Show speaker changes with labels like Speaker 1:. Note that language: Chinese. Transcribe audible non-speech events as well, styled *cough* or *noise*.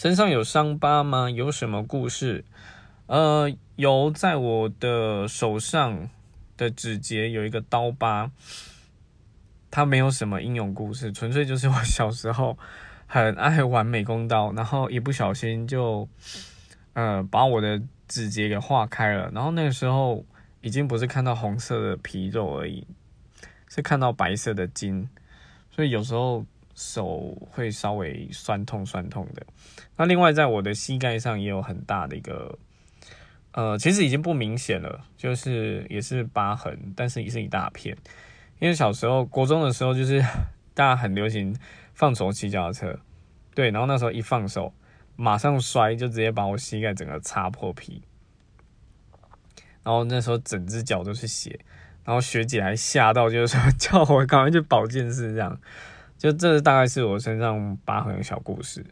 Speaker 1: 身上有伤疤吗？有什么故事？呃，有，在我的手上的指节有一个刀疤，它没有什么英勇故事，纯粹就是我小时候很爱玩美工刀，然后一不小心就，呃，把我的指节给划开了，然后那个时候已经不是看到红色的皮肉而已，是看到白色的筋，所以有时候。手会稍微酸痛酸痛的，那另外在我的膝盖上也有很大的一个，呃，其实已经不明显了，就是也是疤痕，但是也是一大片。因为小时候国中的时候，就是 *laughs* 大家很流行放手骑脚踏车，对，然后那时候一放手，马上摔，就直接把我膝盖整个擦破皮，然后那时候整只脚都是血，然后学姐还吓到，就是说 *laughs* 叫我赶快去保健室这样。就这大概是我身上疤痕的小故事。